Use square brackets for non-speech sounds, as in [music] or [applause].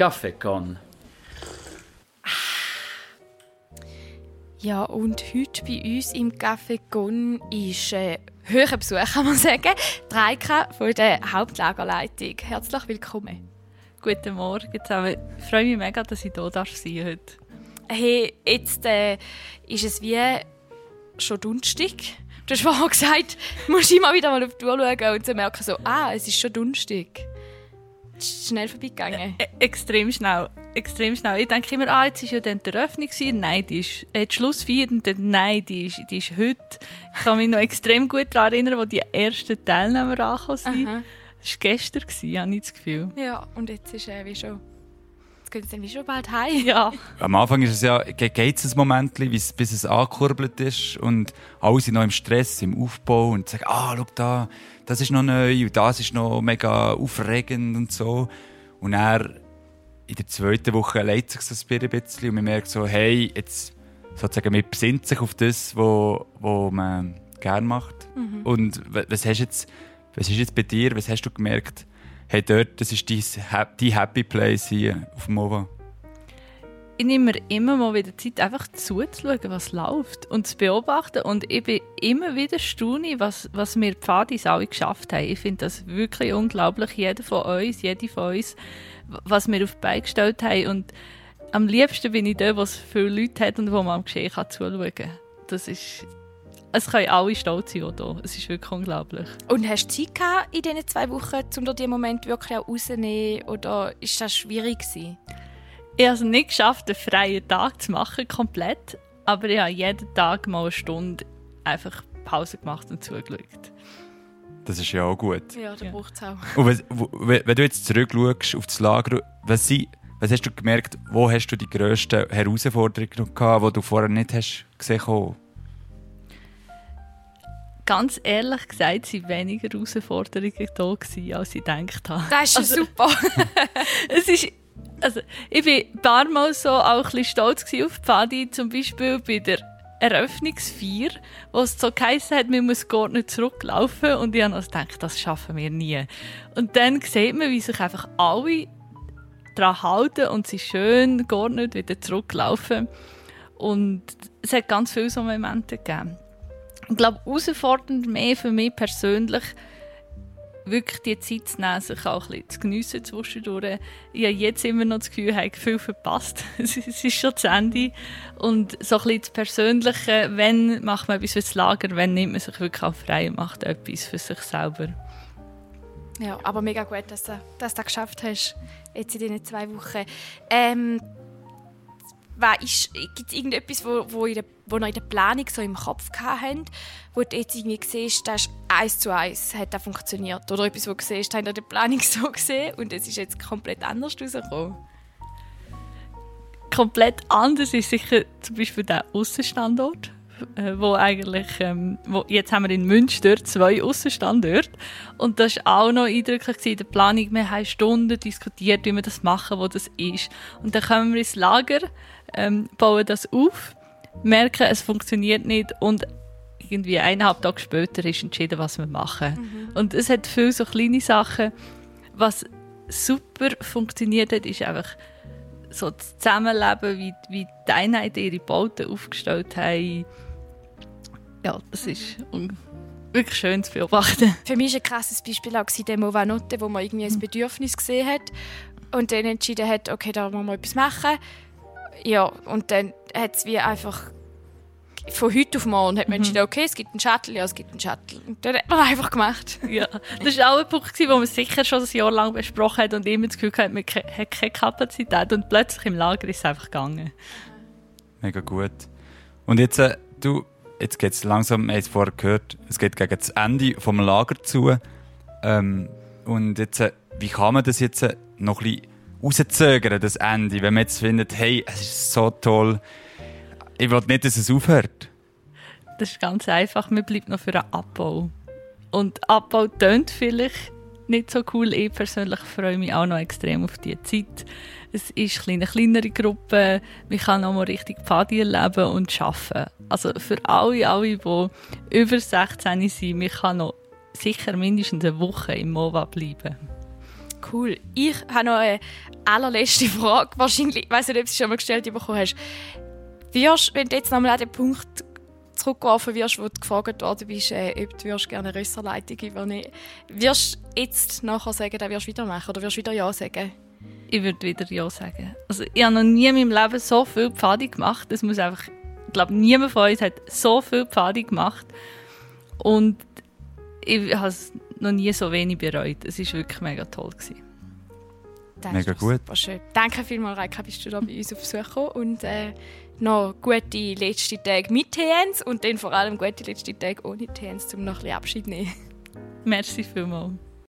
Café con. Ja, und heute bei uns im Café Gon ist äh, höherer Besuch, kann man sagen. Dreika von der Hauptlagerleitung. Herzlich willkommen. Guten Morgen zusammen. Ich freue mich mega, dass ich hier darf sein heute. Hey, jetzt äh, ist es wie schon Dunstig. Du hast vorhin [laughs] gesagt, du musst immer wieder mal auf die Uhr schauen und zu merken, so, ah, es ist schon Dunstig. Schnell vorbeigegangen. Ä extrem schnell. Extrem schnell. Ich denke immer, ah, jetzt war ja dann die Eröffnung. Nein, die ist äh, die Schlussfeier. Nein, die ist, die ist heute. Ich kann mich noch extrem gut daran erinnern, wo die ersten Teilnehmer angekommen sind. Aha. Das war gestern, habe ich das Gefühl. Ja, und jetzt ist äh, wie schon Jetzt sie dann wie schon bald heim. [laughs] Ja. Am Anfang ist es ja, geht es ein Moment, bis es angekurbelt ist und alle sind noch im Stress, im Aufbau und sagen, ah, schau da, das ist noch neu und das ist noch mega aufregend und so. Und er in der zweiten Woche leitet sich das ein bisschen und man merkt so, hey, jetzt sozusagen, man besinnt sich auf das, was man gerne macht. Mhm. Und was hast jetzt was ist jetzt bei dir? Was hast du gemerkt? Hey, dort, das ist dein Happy Place hier auf MOVA. Ich nehme mir immer mal wieder Zeit, einfach zuzuschauen, was läuft und zu beobachten. Und ich bin immer wieder staunend, was, was wir Pfadis alle geschafft haben. Ich finde das wirklich unglaublich. Jeder von uns, jede von uns, was wir auf die Beine gestellt haben. Und am liebsten bin ich da, wo es viele Leute hat und wo man am Geschehen zuschauen kann. Das ist es können alle stolz sein hier. Es ist wirklich unglaublich. Und hast du Zeit gehabt in diesen zwei Wochen, um dir diesen Moment wirklich auch rauszunehmen? Oder ist das schwierig gewesen? Ich habe es nicht geschafft, einen freien Tag zu machen, komplett. Aber ich habe jeden Tag mal eine Stunde einfach Pause gemacht und zugeschaut. Das ist ja auch gut. Ja, da ja. braucht es auch. Und wenn, wenn, du jetzt zurückschaust auf das Lager, was, sie, was hast du gemerkt, wo hast du die grössten Herausforderungen gehabt, die du vorher nicht hast gesehen hast? Ganz ehrlich gesagt, waren weniger Herausforderungen da gewesen, als ich gedacht habe. Das ist also, super. [laughs] es ist, also, ich war ein paar Mal so auch ein bisschen stolz auf Pfadi, zum Beispiel bei der Eröffnungsfeier, wo es so geheißen hat, man muss gar nicht zurücklaufen. Und ich habe also gedacht, das schaffen wir nie. Und dann sieht man, wie sich einfach alle daran halten und sie schön gar nicht wieder zurücklaufen. Und es hat ganz viele so Momente gegeben ich glaube, herausfordernd mehr für mich persönlich, wirklich die Zeit zu nehmen, sich auch ein bisschen zu geniessen zwischendurch. Ich habe jetzt immer noch das Gefühl, ich habe viel verpasst. [laughs] es ist schon zu Ende. Und so ein bisschen das Persönliche, wenn macht man etwas fürs Lager, wenn nimmt man sich wirklich auch frei und macht etwas für sich selber. Ja, aber mega gut, dass du, dass du das geschafft hast, jetzt in diesen zwei Wochen. Ähm, Gibt es irgendetwas, wo, wo, der, wo ihr in der Planung so im Kopf habt, wo du jetzt irgendwie siehst, das ist eins zu eins hat das funktioniert? Oder etwas, wo du siehst, habt ihr der Planung [laughs] so gesehen und es ist jetzt komplett anders rausgekommen? Komplett anders ist sicher zum Beispiel der Außenstandort äh, wo eigentlich, ähm, wo, jetzt haben wir in Münster zwei Außenstandorte und das war auch noch eindrücklich in der Planung. Wir haben Stunden diskutiert, wie wir das machen, wo das ist. Und dann kommen wir ins Lager, ähm, bauen das auf, merken, es funktioniert nicht und irgendwie eineinhalb Tage später ist entschieden, was wir machen. Mhm. Und es hat viele so kleine Sachen. Was super funktioniert hat, ist einfach so das Zusammenleben, wie, wie die Einheiten ihre Bauten aufgestellt haben, ja, das ist wirklich schön zu beobachten. [laughs] Für mich war ein krasses Beispiel auch der Movanote, wo man irgendwie ein Bedürfnis gesehen hat und dann entschieden hat, okay, da muss man etwas machen. Ja, und dann hat es wie einfach von heute auf morgen hat man mhm. entschieden, okay, es gibt einen Shuttle, ja, es gibt einen Shuttle. Und dann hat man [laughs] einfach gemacht. Ja, das war auch ein Punkt, den man sicher schon ein Jahr lang besprochen hat und immer das Gefühl hat, man hat keine Kapazität und plötzlich im Lager ist es einfach gegangen. Mega gut. Und jetzt, äh, du jetzt geht es langsam, wir haben es vorher gehört, es geht gegen das Ende vom Lager zu. Ähm, und jetzt, äh, wie kann man das jetzt äh, noch ein bisschen rauszögern, das Ende, wenn man jetzt findet, hey, es ist so toll, ich will nicht, dass es aufhört? Das ist ganz einfach, man bleibt noch für einen Abbau. Und Abbau tönt vielleicht nicht so cool. Ich persönlich freue mich auch noch extrem auf diese Zeit. Es ist eine kleinere Gruppe, man kann noch mal richtig Pfadi erleben und arbeiten. Also für alle, alle, die über 16 sind, man kann noch sicher mindestens eine Woche im MOVA bleiben. Cool. Ich habe noch eine allerletzte Frage. Wahrscheinlich, ich weiß nicht, ob du sie schon mal gestellt bekommen hast. Wirst, wenn du jetzt nochmal an den Punkt zurückgeworfen wirst, wo du gefragt worden bist, äh, ob du gerne eine Rösserleitung übernehmen wirst du jetzt nachher sagen, dann wirst du wieder machen oder wirst du wieder Ja sagen? Ich würde wieder Ja sagen. Also, ich habe noch nie in meinem Leben so viel Pfadi gemacht. Das muss einfach, ich glaube, niemand von uns hat so viel Pfadi gemacht. Und ich habe es noch nie so wenig bereut. Es war wirklich mega toll. Gewesen. Das Mega gut. Super schön. Danke vielmals, Reika, bist du da bei uns auf Besuch gekommen und äh, noch gute letzte Tage mit TNs und dann vor allem gute letzte Tage ohne TNs, um noch ein bisschen Abschied zu nehmen. Merci vielmals.